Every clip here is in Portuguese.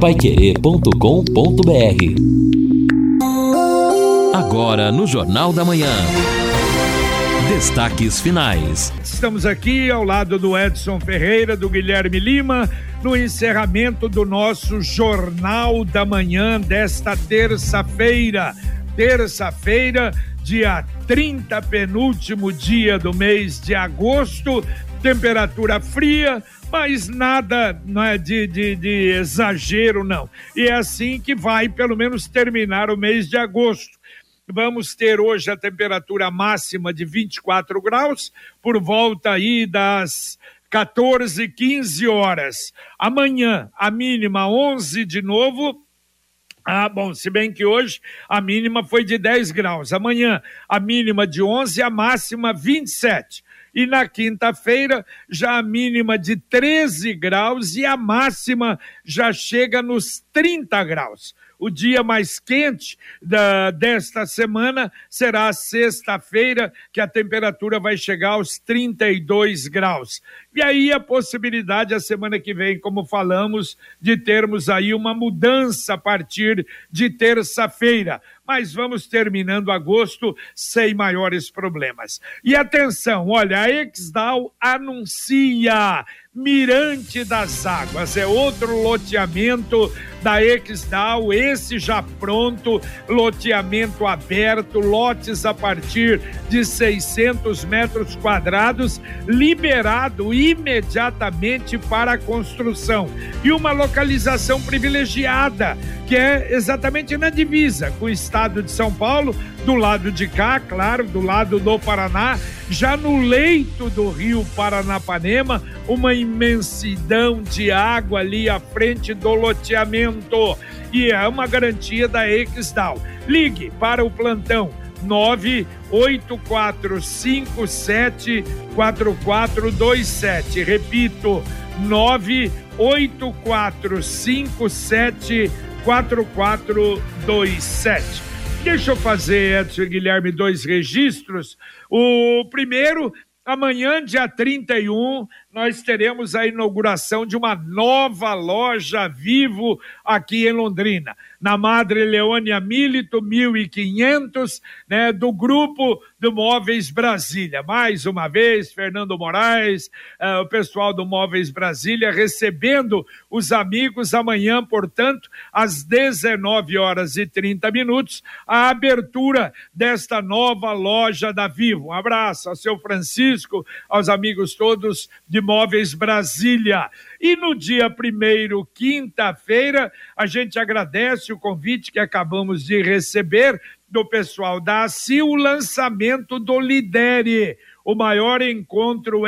paiquerê.com.br Agora no Jornal da Manhã. Destaques finais. Estamos aqui ao lado do Edson Ferreira, do Guilherme Lima, no encerramento do nosso Jornal da Manhã desta terça-feira. Terça-feira, dia 30, penúltimo dia do mês de agosto, temperatura fria, mas nada não é de, de, de, exagero, não. E é assim que vai, pelo menos, terminar o mês de agosto. Vamos ter hoje a temperatura máxima de 24 graus, por volta aí das 14, 15 horas. Amanhã, a mínima 11 de novo. Ah, bom, se bem que hoje a mínima foi de 10 graus. Amanhã, a mínima de 11 a máxima 27 e na quinta-feira já a mínima de 13 graus e a máxima já chega nos 30 graus. O dia mais quente da, desta semana será sexta-feira, que a temperatura vai chegar aos 32 graus. E aí a possibilidade, a semana que vem, como falamos, de termos aí uma mudança a partir de terça-feira. Mas vamos terminando agosto sem maiores problemas. E atenção, olha, a Exdal anuncia Mirante das Águas. É outro loteamento da Exdal, esse já pronto, loteamento aberto, lotes a partir de 600 metros quadrados, liberado imediatamente para a construção. E uma localização privilegiada, que é exatamente na divisa com o estado de São Paulo, do lado de cá, claro, do lado do Paraná, já no leito do rio Paranapanema, uma imensidão de água ali à frente do loteamento. E é uma garantia da Exdal. Ligue para o plantão 984574427. Repito, 984574427. Deixa eu fazer, Edson Guilherme, dois registros. O primeiro, amanhã, dia 31, nós teremos a inauguração de uma nova loja Vivo aqui em Londrina, na Madre Leônia Milito 1500, né, do grupo do Móveis Brasília. Mais uma vez, Fernando Moraes, uh, o pessoal do Móveis Brasília recebendo os amigos amanhã, portanto, às 19 horas e 30 minutos, a abertura desta nova loja da Vivo. Um abraço ao seu Francisco, aos amigos todos de Móveis Brasília. E no dia primeiro, quinta-feira, a gente agradece o convite que acabamos de receber do pessoal da ACI, o lançamento do Lidere, o maior encontro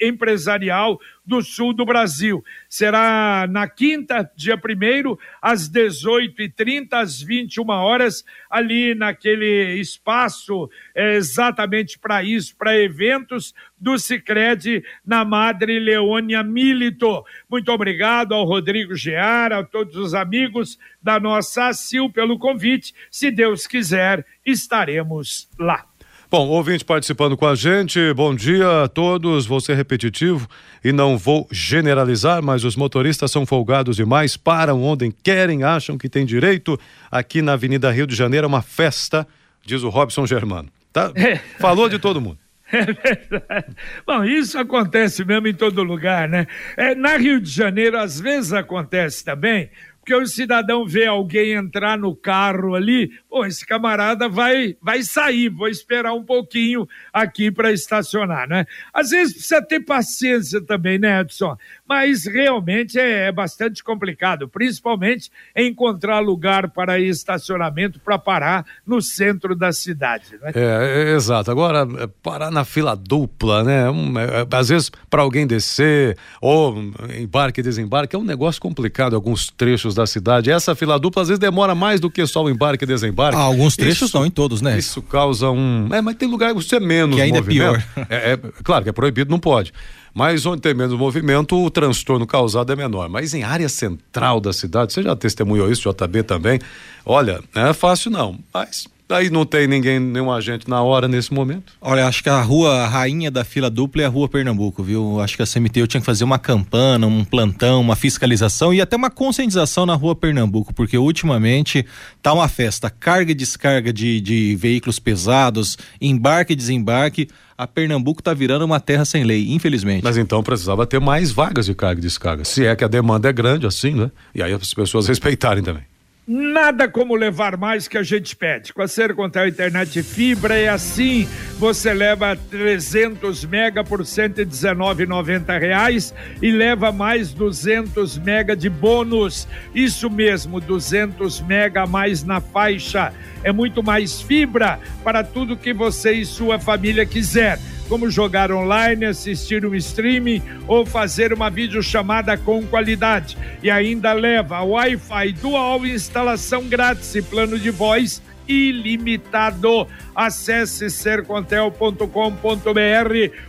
empresarial do sul do Brasil. Será na quinta, dia 1 às 18h30, às 21 horas, ali naquele espaço é, exatamente para isso, para eventos do Cicred na Madre Leônia Milito. Muito obrigado ao Rodrigo Geara, a todos os amigos da nossa ACIL pelo convite. Se Deus quiser, estaremos lá. Bom, ouvinte participando com a gente, bom dia a todos. Vou ser repetitivo e não vou generalizar, mas os motoristas são folgados demais, param onde querem, acham que tem direito. Aqui na Avenida Rio de Janeiro é uma festa, diz o Robson Germano. Tá? É. Falou de todo mundo. É verdade. Bom, isso acontece mesmo em todo lugar, né? É, na Rio de Janeiro, às vezes acontece também, porque o cidadão vê alguém entrar no carro ali, pô, esse camarada vai, vai sair, vou esperar um pouquinho aqui para estacionar, né? Às vezes precisa ter paciência também, né, Edson? Mas realmente é, é bastante complicado, principalmente encontrar lugar para estacionamento para parar no centro da cidade, né? É, é exato. Agora, é, parar na fila dupla, né? Um, é, às vezes, para alguém descer, ou embarque e desembarque, é um negócio complicado, alguns trechos da cidade. Essa fila dupla às vezes demora mais do que só o embarque e desembarque embarque. Ah, alguns trechos estão em todos, né? Isso causa um. É, mas tem lugar que você é menos. Que ainda é movimento. é pior. É, é, claro que é proibido, não pode. Mas onde tem menos movimento, o transtorno causado é menor. Mas em área central da cidade, você já testemunhou isso, JB também. Olha, não é fácil não, mas Daí não tem ninguém, nenhum agente na hora nesse momento? Olha, acho que a rua a rainha da fila dupla é a rua Pernambuco, viu? Acho que a CMTU tinha que fazer uma campana, um plantão, uma fiscalização e até uma conscientização na rua Pernambuco, porque ultimamente tá uma festa, carga e descarga de, de veículos pesados, embarque e desembarque. A Pernambuco tá virando uma terra sem lei, infelizmente. Mas então precisava ter mais vagas de carga e descarga. Se é que a demanda é grande assim, né? E aí as pessoas respeitarem também. Nada como levar mais que a gente pede. Com a Sercontel Internet Fibra é assim. Você leva 300 mega por 119,90 reais e leva mais 200 mega de bônus. Isso mesmo, 200 mega a mais na faixa. É muito mais fibra para tudo que você e sua família quiser como jogar online, assistir um streaming ou fazer uma videochamada com qualidade. E ainda leva Wi-Fi dual, instalação grátis e plano de voz ilimitado. Acesse sercontel.com.br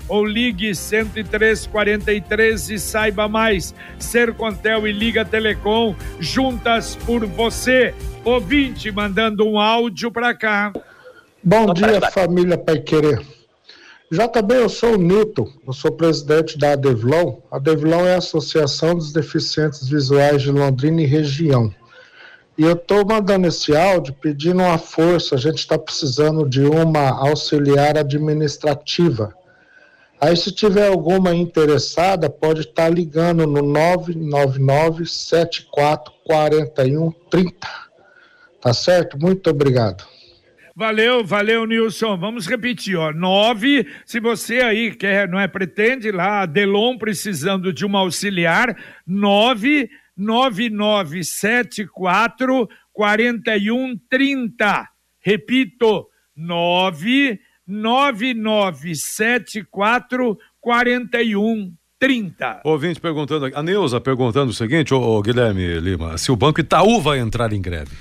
ou ligue 10343 e saiba mais. Sercontel e Liga Telecom juntas por você. Ouvinte mandando um áudio para cá. Bom dia, família Pai Querer. JB, eu sou o Nito, eu sou presidente da Adevlon. A Adevlon é a Associação dos Deficientes Visuais de Londrina e região. E eu estou mandando esse áudio pedindo uma força, a gente está precisando de uma auxiliar administrativa. Aí, se tiver alguma interessada, pode estar tá ligando no 999 74 41 30. Tá certo? Muito obrigado. Valeu, valeu, Nilson. Vamos repetir, ó. Nove, se você aí quer, não é, pretende lá, Delon precisando de uma auxiliar, nove, nove, nove, sete, quatro, quarenta e um, trinta. Repito, nove, nove, nove, sete, quatro, quarenta e um, 30. Ouvinte perguntando, a Neuza perguntando o seguinte, ô, ô, Guilherme Lima, se o Banco Itaú vai entrar em greve.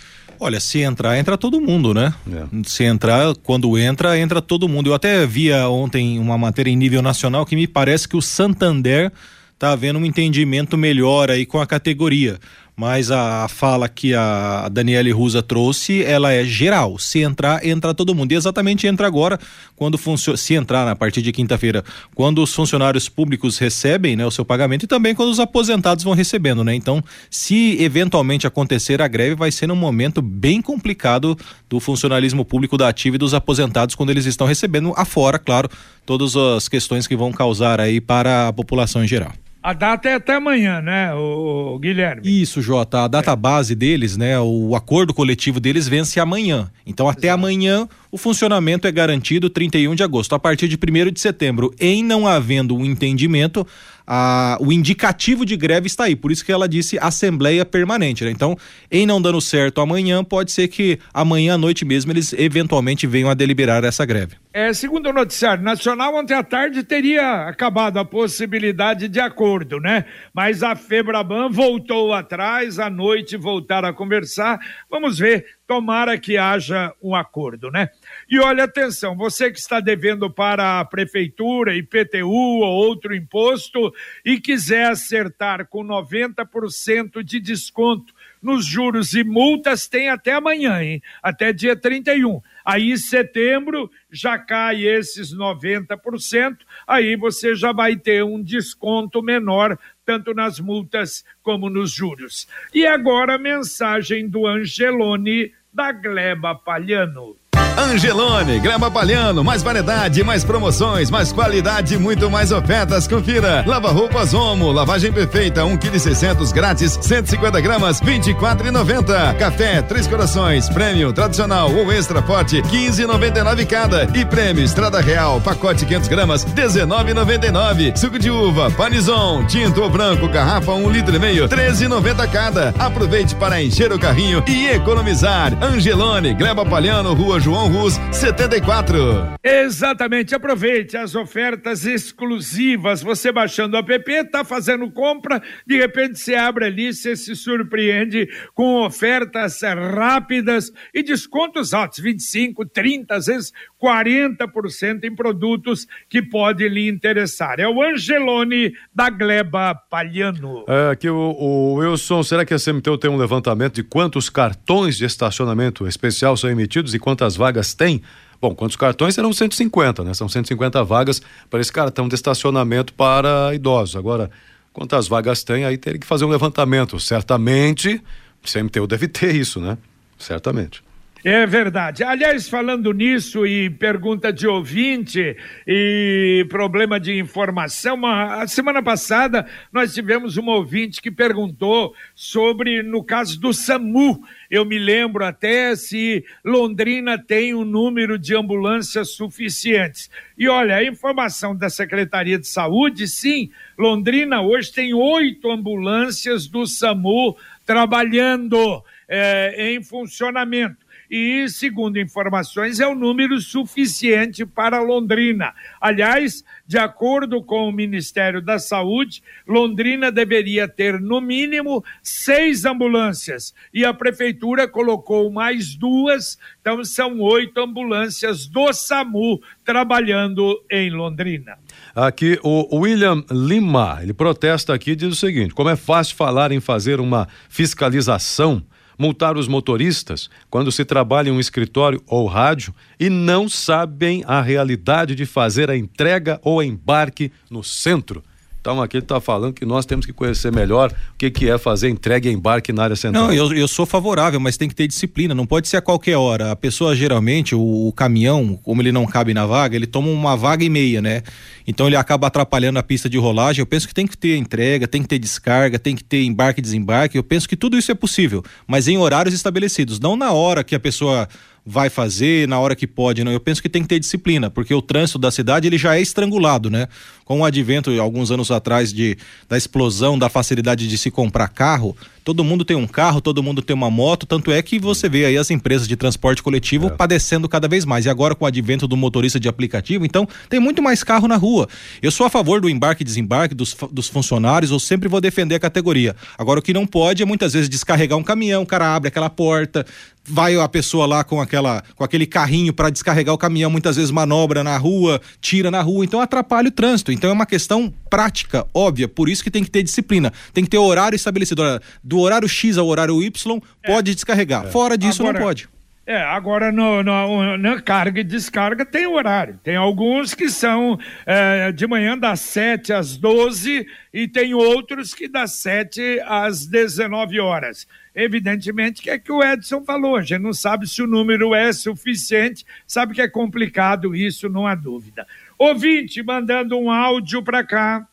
Olha, se entrar, entra todo mundo, né? É. Se entrar, quando entra, entra todo mundo. Eu até via ontem uma matéria em nível nacional que me parece que o Santander está havendo um entendimento melhor aí com a categoria mas a, fala que a Daniele Rusa trouxe, ela é geral. Se entrar, entra todo mundo. E exatamente entra agora, quando se entrar na partir de quinta-feira, quando os funcionários públicos recebem, né, o seu pagamento e também quando os aposentados vão recebendo, né? Então, se eventualmente acontecer a greve, vai ser num momento bem complicado do funcionalismo público da ativa e dos aposentados quando eles estão recebendo afora, claro, todas as questões que vão causar aí para a população em geral. A data é até amanhã, né, o Guilherme? Isso, Jota. A data é. base deles, né, o acordo coletivo deles vence amanhã. Então, até Exato. amanhã, o funcionamento é garantido 31 de agosto. A partir de 1 de setembro, em não havendo um entendimento, a, o indicativo de greve está aí, por isso que ela disse assembleia permanente. Né? Então, em não dando certo amanhã, pode ser que amanhã à noite mesmo eles eventualmente venham a deliberar essa greve. É, segundo o noticiário nacional, ontem à tarde teria acabado a possibilidade de acordo, né? Mas a Febraban voltou atrás, à noite voltaram a conversar. Vamos ver, tomara que haja um acordo, né? E olha, atenção, você que está devendo para a prefeitura, IPTU ou outro imposto e quiser acertar com 90% de desconto nos juros e multas, tem até amanhã, hein? Até dia 31. Aí, em setembro, já cai esses 90%, aí você já vai ter um desconto menor, tanto nas multas como nos juros. E agora a mensagem do Angelone da Gleba Palhano. Angelone, Grama Palhano, mais variedade, mais promoções, mais qualidade, muito mais ofertas. Confira. Lava roupas Omo, lavagem perfeita, 1 kg 600 grátis, 150 gramas, 24,90. Café Três Corações, prêmio tradicional ou extra forte, 15,99 cada. E prêmio Estrada Real, pacote 500 gramas, 19,99. Suco de uva, Panizon, tinto ou branco, garrafa 1 um litro e meio, 13,90 cada. Aproveite para encher o carrinho e economizar. Angelone, Gleba Palhano, Rua João Rus 74. Exatamente, aproveite as ofertas exclusivas. Você baixando o app, tá fazendo compra, de repente você abre ali, você se surpreende com ofertas rápidas e descontos altos, 25, 30, às vezes 40% em produtos que podem lhe interessar. É o Angelone da Gleba Palhano. É, aqui o, o Wilson, será que a CMTU tem um levantamento de quantos cartões de estacionamento especial são emitidos e quantas vagas tem? Bom, quantos cartões serão 150, né? São 150 vagas para esse cartão de estacionamento para idosos. Agora, quantas vagas tem? Aí teria que fazer um levantamento. Certamente, o CMTU deve ter isso, né? Certamente. É verdade. Aliás, falando nisso e pergunta de ouvinte e problema de informação, uma, a semana passada nós tivemos um ouvinte que perguntou sobre, no caso do SAMU, eu me lembro até se Londrina tem um número de ambulâncias suficientes. E olha, a informação da Secretaria de Saúde, sim, Londrina hoje tem oito ambulâncias do SAMU trabalhando é, em funcionamento e, segundo informações, é o um número suficiente para Londrina. Aliás, de acordo com o Ministério da Saúde, Londrina deveria ter, no mínimo, seis ambulâncias e a Prefeitura colocou mais duas, então são oito ambulâncias do SAMU trabalhando em Londrina. Aqui o William Lima, ele protesta aqui diz o seguinte: como é fácil falar em fazer uma fiscalização multar os motoristas quando se trabalha em um escritório ou rádio e não sabem a realidade de fazer a entrega ou embarque no centro. Então aqui está falando que nós temos que conhecer melhor o que, que é fazer entrega e embarque na área central. Não, eu, eu sou favorável, mas tem que ter disciplina, não pode ser a qualquer hora. A pessoa geralmente, o, o caminhão, como ele não cabe na vaga, ele toma uma vaga e meia, né? Então ele acaba atrapalhando a pista de rolagem. Eu penso que tem que ter entrega, tem que ter descarga, tem que ter embarque e desembarque. Eu penso que tudo isso é possível, mas em horários estabelecidos, não na hora que a pessoa vai fazer na hora que pode, não. Eu penso que tem que ter disciplina, porque o trânsito da cidade ele já é estrangulado, né? Com o advento alguns anos atrás de da explosão da facilidade de se comprar carro, todo mundo tem um carro, todo mundo tem uma moto, tanto é que você vê aí as empresas de transporte coletivo é. padecendo cada vez mais. E agora com o advento do motorista de aplicativo, então tem muito mais carro na rua. Eu sou a favor do embarque e desembarque dos, dos funcionários, eu sempre vou defender a categoria. Agora o que não pode é muitas vezes descarregar um caminhão, o cara abre aquela porta, vai a pessoa lá com aquela com aquele carrinho para descarregar o caminhão, muitas vezes manobra na rua, tira na rua, então atrapalha o trânsito. Então é uma questão prática, óbvia, por isso que tem que ter disciplina. Tem que ter horário estabelecido. Do horário X ao horário Y, pode é. descarregar. É. Fora disso Agora... não pode. É, agora no, no, na carga e descarga tem horário. Tem alguns que são é, de manhã das 7 às 12 e tem outros que das 7 às 19 horas. Evidentemente que é que o Edson falou, a gente não sabe se o número é suficiente, sabe que é complicado isso, não há dúvida. Ouvinte mandando um áudio para cá.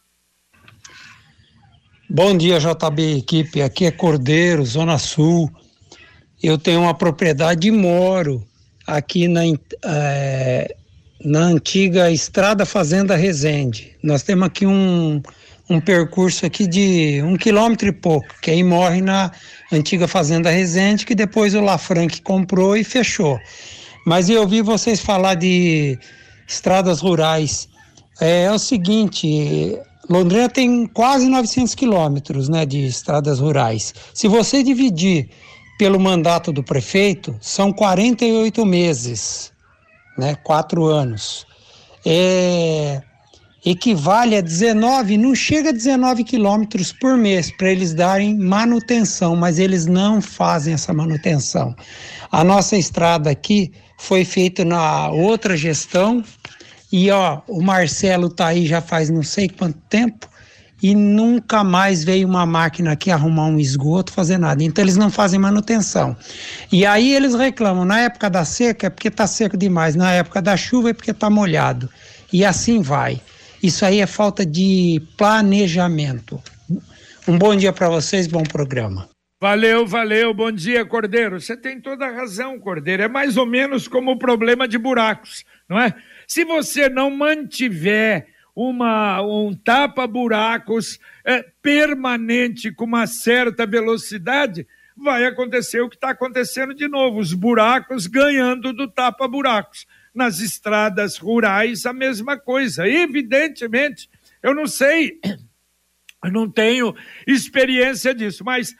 Bom dia, JB equipe. Aqui é Cordeiro, Zona Sul. Eu tenho uma propriedade e moro aqui na, é, na antiga Estrada Fazenda Resende. Nós temos aqui um, um percurso aqui de um quilômetro e pouco, que aí morre na antiga Fazenda Resende, que depois o Lafranc comprou e fechou. Mas eu ouvi vocês falar de estradas rurais. É, é o seguinte, Londrina tem quase 900 quilômetros né, de estradas rurais. Se você dividir pelo mandato do prefeito, são 48 meses, né? Quatro anos. É, equivale a 19, não chega a 19 quilômetros por mês para eles darem manutenção, mas eles não fazem essa manutenção. A nossa estrada aqui foi feita na outra gestão e ó, o Marcelo tá aí já faz não sei quanto tempo e nunca mais veio uma máquina aqui arrumar um esgoto, fazer nada. Então eles não fazem manutenção. E aí eles reclamam, na época da seca é porque está seco demais, na época da chuva é porque está molhado. E assim vai. Isso aí é falta de planejamento. Um bom dia para vocês, bom programa. Valeu, valeu, bom dia, Cordeiro. Você tem toda a razão, Cordeiro. É mais ou menos como o problema de buracos, não é? Se você não mantiver uma, um tapa-buracos é, permanente com uma certa velocidade, vai acontecer o que está acontecendo de novo: os buracos ganhando do tapa-buracos. Nas estradas rurais, a mesma coisa. Evidentemente, eu não sei, eu não tenho experiência disso, mas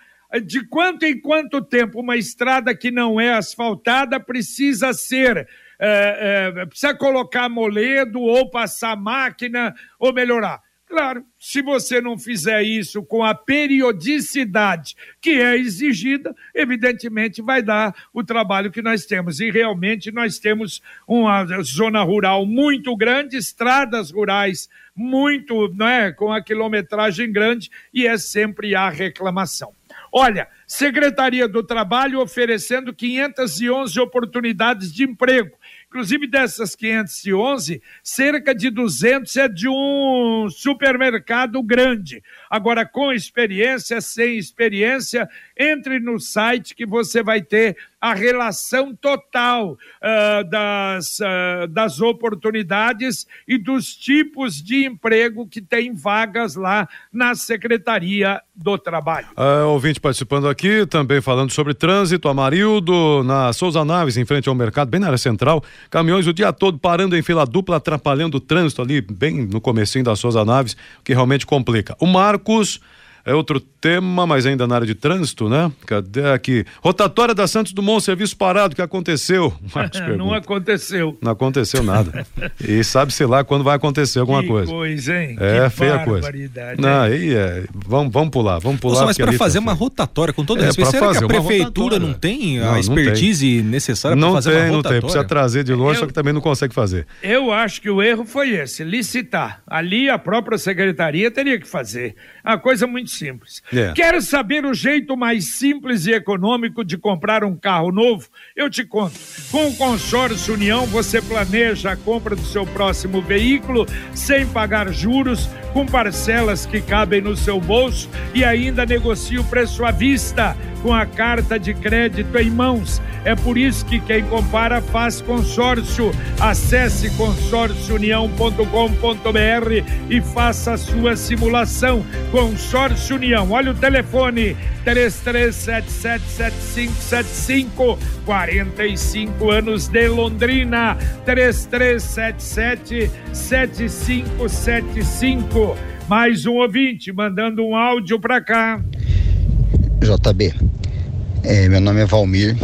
de quanto em quanto tempo uma estrada que não é asfaltada precisa ser é, é, precisa colocar moledo ou passar máquina ou melhorar. Claro, se você não fizer isso com a periodicidade que é exigida, evidentemente vai dar o trabalho que nós temos. E realmente nós temos uma zona rural muito grande, estradas rurais muito, né, com a quilometragem grande, e é sempre a reclamação. Olha, Secretaria do Trabalho oferecendo 511 oportunidades de emprego Inclusive dessas 511, cerca de 200 é de um supermercado grande. Agora, com experiência, sem experiência, entre no site que você vai ter a relação total uh, das, uh, das oportunidades e dos tipos de emprego que tem vagas lá na Secretaria do Trabalho. Uh, ouvinte participando aqui, também falando sobre trânsito, Amarildo, na Souza Naves, em frente ao mercado, bem na área central, caminhões o dia todo parando em fila dupla, atrapalhando o trânsito ali, bem no comecinho da Souza Naves, que realmente complica. O Marcos é outro tema, mas ainda na área de trânsito, né? Cadê aqui? Rotatória da Santos Dumont, serviço parado, que aconteceu? não aconteceu. Não aconteceu nada. e sabe-se lá quando vai acontecer alguma que coisa. coisa, hein? É, que feia coisa. Não, aí é. Vamos, vamos pular, vamos pular. Nossa, mas para fazer tá uma rotatória, com todo é, respeito, será que a prefeitura não tem a não, expertise não necessária para fazer tem, uma rotatória? Não tem, precisa trazer de longe, eu, só que também não consegue fazer. Eu acho que o erro foi esse, licitar. Ali a própria secretaria teria que fazer. A coisa muito simples. É. Quer saber o jeito mais simples e econômico de comprar um carro novo? Eu te conto. Com o Consórcio União, você planeja a compra do seu próximo veículo sem pagar juros, com parcelas que cabem no seu bolso e ainda negocia o preço à vista com a carta de crédito em mãos. É por isso que quem compara faz consórcio. Acesse consórciounião.com.br e faça a sua simulação. Consórcio União. Olha o telefone: 33777575. 45 anos de Londrina. 33777575. Mais um ouvinte mandando um áudio para cá. JB, é, meu nome é Valmir.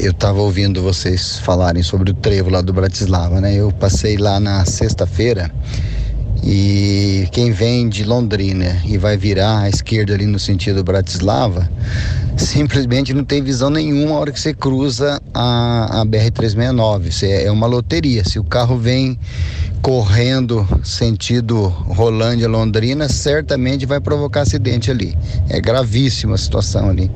Eu estava ouvindo vocês falarem sobre o trevo lá do Bratislava, né? Eu passei lá na sexta-feira e quem vem de Londrina e vai virar à esquerda ali no sentido Bratislava, simplesmente não tem visão nenhuma a hora que você cruza a, a BR-369. É uma loteria. Se o carro vem correndo sentido Rolândia Londrina, certamente vai provocar acidente ali. É gravíssima a situação ali.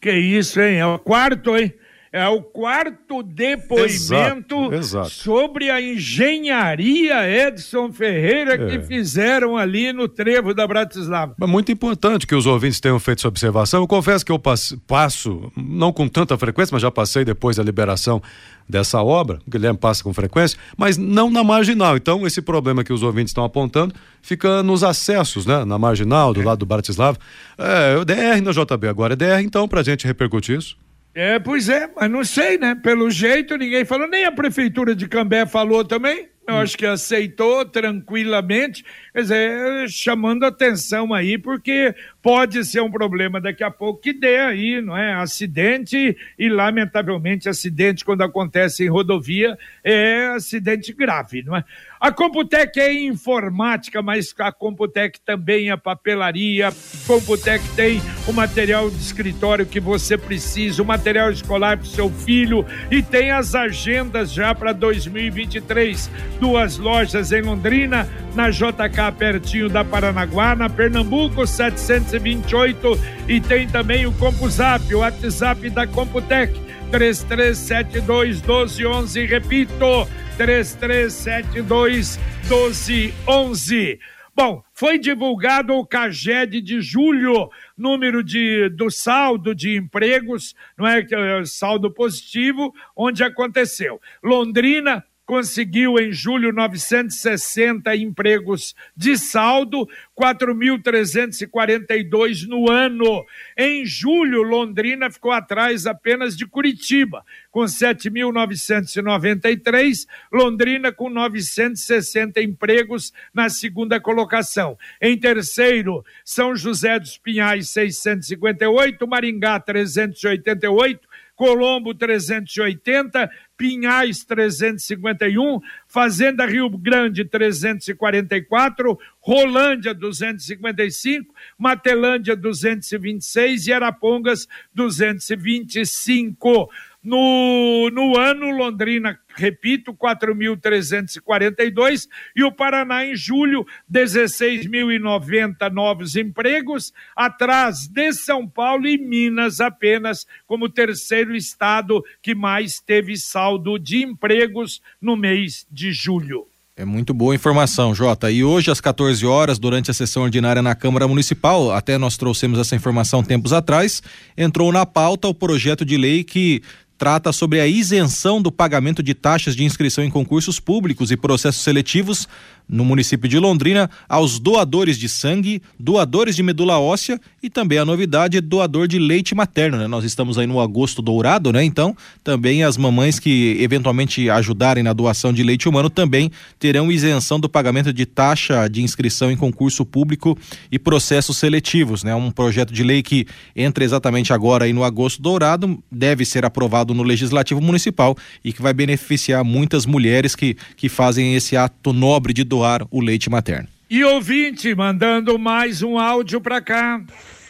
Que isso, hein? É o quarto, hein? É o quarto depoimento exato, exato. sobre a engenharia Edson Ferreira é. que fizeram ali no trevo da Bratislava. É muito importante que os ouvintes tenham feito essa observação. Eu confesso que eu passo, não com tanta frequência, mas já passei depois da liberação dessa obra, o Guilherme passa com frequência, mas não na marginal. Então, esse problema que os ouvintes estão apontando fica nos acessos, né? Na marginal, do é. lado do Bratislava. É, o DR na JB agora é DR, então, para a gente repercutir isso. É, pois é, mas não sei, né? Pelo jeito ninguém falou, nem a prefeitura de Cambé falou também. Eu hum. acho que aceitou tranquilamente, quer dizer, chamando atenção aí, porque pode ser um problema daqui a pouco que dê aí, não é? Acidente e, lamentavelmente, acidente quando acontece em rodovia é acidente grave, não é? A Computec é informática, mas a Computec também é papelaria. Computec tem o material de escritório que você precisa, o material escolar para o seu filho e tem as agendas já para 2023. Duas lojas em Londrina, na JK pertinho da Paranaguá, na Pernambuco 728 e tem também o CompuZap, o WhatsApp da Computec 3372 1211, repito, 3372 1211. Bom, foi divulgado o CAGED de julho, número de, do saldo de empregos, não é, é saldo positivo, onde aconteceu. Londrina, conseguiu em julho 960 empregos de saldo, 4.342 no ano. Em julho, Londrina ficou atrás apenas de Curitiba, com 7.993, Londrina com 960 empregos na segunda colocação. Em terceiro, São José dos Pinhais, 658, Maringá, 388, Colombo 380, Pinhais 351, Fazenda Rio Grande 344, Rolândia 255, Matelândia 226 e Arapongas 225. No, no ano, Londrina, repito, 4.342 e o Paraná em julho, 16.090 novos empregos, atrás de São Paulo e Minas apenas como terceiro estado que mais teve saldo de empregos no mês de julho. É muito boa informação, Jota. E hoje, às 14 horas, durante a sessão ordinária na Câmara Municipal, até nós trouxemos essa informação tempos atrás, entrou na pauta o projeto de lei que trata sobre a isenção do pagamento de taxas de inscrição em concursos públicos e processos seletivos no município de Londrina aos doadores de sangue, doadores de medula óssea e também a novidade doador de leite materno, né? Nós estamos aí no agosto dourado, né? Então, também as mamães que eventualmente ajudarem na doação de leite humano também terão isenção do pagamento de taxa de inscrição em concurso público e processos seletivos, né? Um projeto de lei que entra exatamente agora aí no agosto dourado, deve ser aprovado no legislativo municipal e que vai beneficiar muitas mulheres que que fazem esse ato nobre de doar o leite materno. E ouvinte, mandando mais um áudio para cá.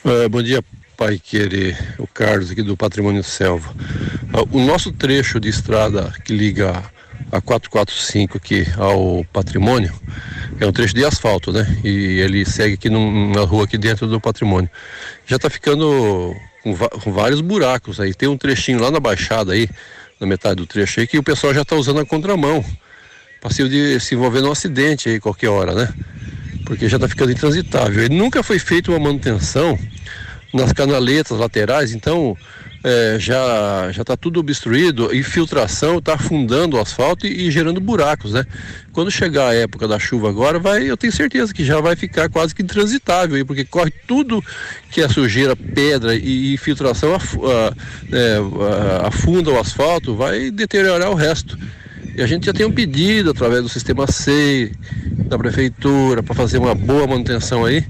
É, bom dia, Pai Querer, o Carlos aqui do Patrimônio Selva. Ah, o nosso trecho de estrada que liga a 445 aqui ao patrimônio é um trecho de asfalto, né? E ele segue aqui numa rua aqui dentro do patrimônio. Já está ficando com, com, vários buracos aí. Tem um trechinho lá na baixada aí, na metade do trecho aí, que o pessoal já está usando a contramão passivo de se envolver num acidente aí qualquer hora, né? Porque já está ficando intransitável. Ele nunca foi feita uma manutenção nas canaletas laterais, então é, já já está tudo obstruído, infiltração está afundando o asfalto e, e, gerando buracos, né? Quando chegar a época da chuva agora, vai, eu tenho certeza que já vai ficar quase que intransitável aí, porque corre tudo que é sujeira, pedra e infiltração af, é, afunda o asfalto, vai deteriorar o resto. E a gente já tem um pedido através do sistema SEI, da prefeitura, para fazer uma boa manutenção aí.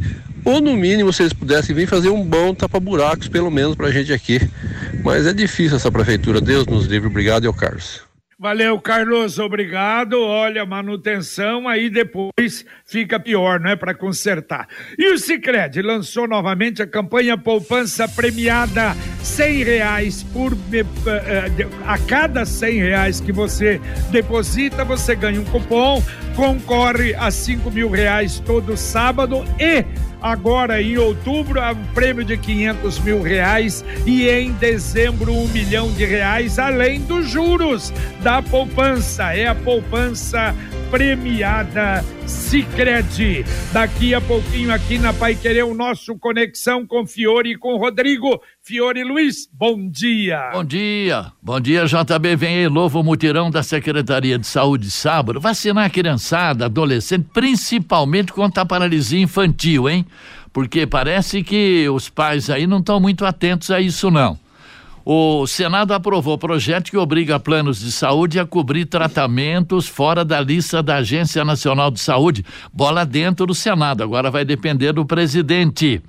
Ou no mínimo, se eles pudessem vir fazer um bom tapa-buracos, pelo menos para a gente aqui. Mas é difícil essa prefeitura. Deus nos livre. Obrigado, o Carlos. Valeu, Carlos, obrigado. Olha, manutenção aí depois fica pior, não é para consertar. E o Sicredi lançou novamente a campanha poupança premiada, cem reais por eh, eh, a cada cem reais que você deposita, você ganha um cupom, concorre a cinco mil reais todo sábado e Agora, em outubro, um prêmio de 500 mil reais e em dezembro, um milhão de reais, além dos juros da poupança. É a poupança premiada Sicredi. Daqui a pouquinho aqui na Pai Querer o nosso conexão com Fiore e com Rodrigo. Fiore Luiz, bom dia. Bom dia. Bom dia, JB. Vem aí novo mutirão da Secretaria de Saúde sábado. Vacinar a criançada, adolescente, principalmente contra a paralisia infantil, hein? Porque parece que os pais aí não estão muito atentos a isso não. O Senado aprovou projeto que obriga planos de saúde a cobrir tratamentos fora da lista da Agência Nacional de Saúde. Bola dentro do Senado, agora vai depender do presidente.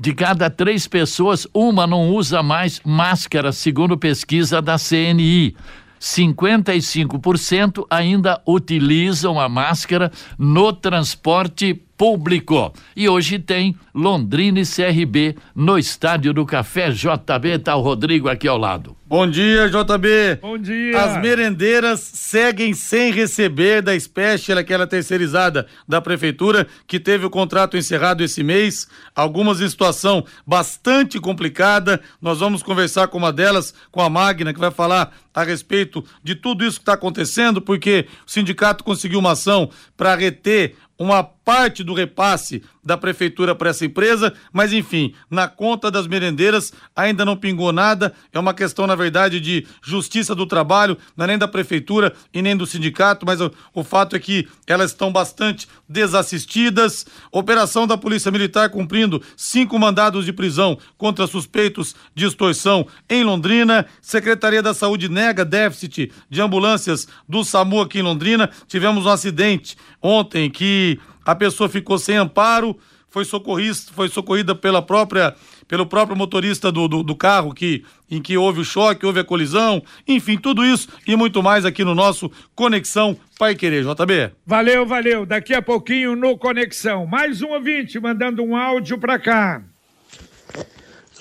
De cada três pessoas, uma não usa mais máscara, segundo pesquisa da CNI. 55% ainda utilizam a máscara no transporte público. E hoje tem Londrina e CRB no Estádio do Café JB. Tá o Rodrigo aqui ao lado. Bom dia, JB. Bom dia. As merendeiras seguem sem receber da Special, aquela terceirizada da prefeitura, que teve o contrato encerrado esse mês. Algumas em situação bastante complicada. Nós vamos conversar com uma delas, com a Magna, que vai falar a respeito de tudo isso que está acontecendo, porque o sindicato conseguiu uma ação para reter uma parte do repasse da prefeitura para essa empresa, mas enfim, na conta das merendeiras ainda não pingou nada. É uma questão, na verdade, de justiça do trabalho, não é nem da prefeitura e nem do sindicato, mas o, o fato é que elas estão bastante desassistidas. Operação da Polícia Militar cumprindo cinco mandados de prisão contra suspeitos de extorsão em Londrina. Secretaria da Saúde nega déficit de ambulâncias do SAMU aqui em Londrina. Tivemos um acidente ontem que a pessoa ficou sem amparo, foi socorrista, foi socorrida pela própria, pelo próprio motorista do, do, do, carro que, em que houve o choque, houve a colisão, enfim, tudo isso e muito mais aqui no nosso Conexão Pai Querer, JB. Valeu, valeu. Daqui a pouquinho no Conexão. Mais um ouvinte mandando um áudio para cá.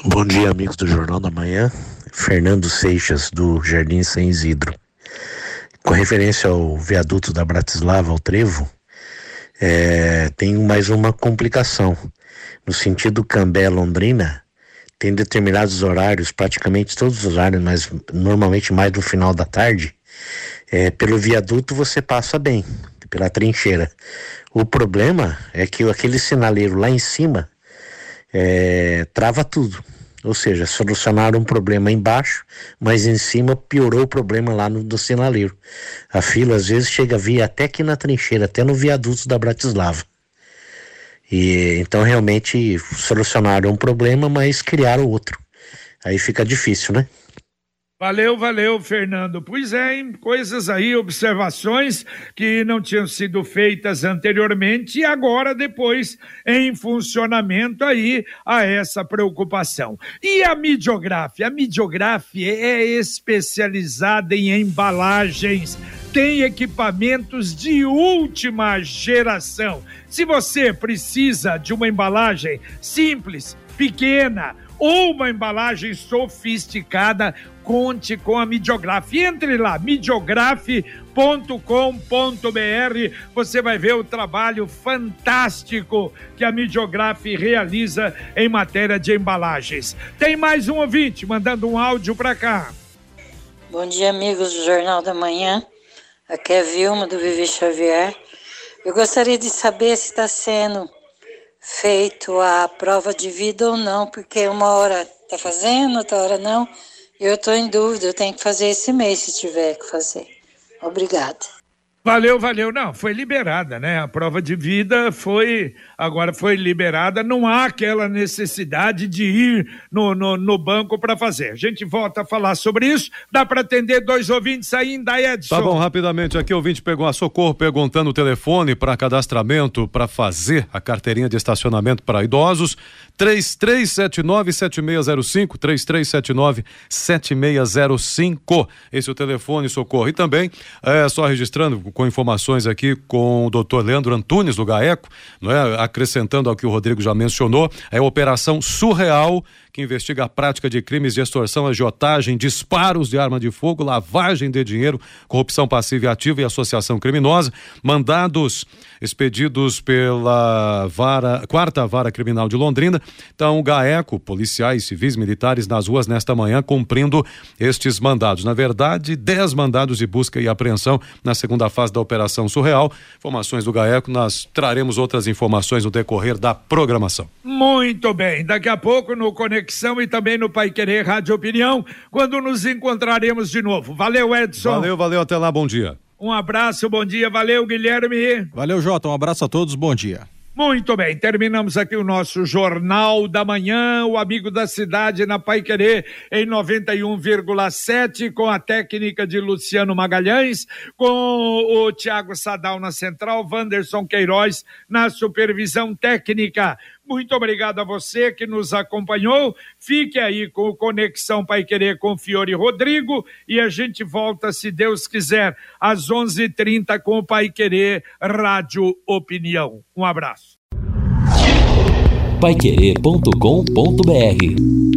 Bom dia, amigos do Jornal da Manhã. Fernando Seixas, do Jardim São Isidro. Com referência ao viaduto da Bratislava, ao Trevo, é, tem mais uma complicação. No sentido Cambé-Londrina, tem determinados horários, praticamente todos os horários, mas normalmente mais no final da tarde, é, pelo viaduto você passa bem, pela trincheira. O problema é que aquele sinaleiro lá em cima é, trava tudo. Ou seja, solucionaram um problema embaixo, mas em cima piorou o problema lá no, do sinaleiro. A fila às vezes chega a vir até aqui na trincheira, até no viaduto da Bratislava. E então realmente solucionaram um problema, mas criaram outro. Aí fica difícil, né? Valeu, valeu, Fernando. Pois é, hein? coisas aí, observações que não tinham sido feitas anteriormente e agora, depois, em funcionamento aí, a essa preocupação. E a Midiograf? A Midiograf é especializada em embalagens, tem equipamentos de última geração. Se você precisa de uma embalagem simples, pequena, uma embalagem sofisticada, conte com a Midiograf. Entre lá, midiograf.com.br. Você vai ver o trabalho fantástico que a Midiograf realiza em matéria de embalagens. Tem mais um ouvinte mandando um áudio para cá. Bom dia, amigos do Jornal da Manhã. Aqui é Vilma do Vivi Xavier. Eu gostaria de saber se está sendo feito a prova de vida ou não, porque uma hora está fazendo, outra hora não. Eu estou em dúvida, eu tenho que fazer esse mês se tiver que fazer. Obrigada. Valeu, valeu. Não, foi liberada, né? A prova de vida foi, agora foi liberada. Não há aquela necessidade de ir no, no, no banco para fazer. A gente volta a falar sobre isso. Dá para atender dois ouvintes ainda, Edson? Tá bom, rapidamente. Aqui o ouvinte pegou a socorro perguntando o telefone para cadastramento para fazer a carteirinha de estacionamento para idosos. 3379-7605, 3379-7605. Esse é o telefone, socorro. E também, é, só registrando com informações aqui com o doutor Leandro Antunes, do GAECO, não é? acrescentando ao que o Rodrigo já mencionou, é a Operação Surreal que investiga a prática de crimes de extorsão, agiotagem, disparos de arma de fogo, lavagem de dinheiro, corrupção passiva e ativa e associação criminosa, mandados expedidos pela vara, quarta vara criminal de Londrina. Então, o GAECO, policiais, civis, militares nas ruas nesta manhã cumprindo estes mandados. Na verdade, dez mandados de busca e apreensão na segunda fase da Operação Surreal. Informações do GAECO, nós traremos outras informações no decorrer da programação. Muito bem, daqui a pouco no Conexão Conexão e também no Pai Querer Rádio Opinião, quando nos encontraremos de novo. Valeu, Edson. Valeu, valeu, até lá, bom dia. Um abraço, bom dia, valeu, Guilherme. Valeu, Jota, um abraço a todos, bom dia. Muito bem, terminamos aqui o nosso Jornal da Manhã, o Amigo da Cidade na Pai Querer, em 91,7, com a técnica de Luciano Magalhães, com o Tiago Sadal na central, Wanderson Queiroz na supervisão técnica. Muito obrigado a você que nos acompanhou. Fique aí com o Conexão Pai Querer com Fiore Rodrigo e a gente volta, se Deus quiser, às 11:30 com o Pai Querer Rádio Opinião. Um abraço. Paiquerê.com.br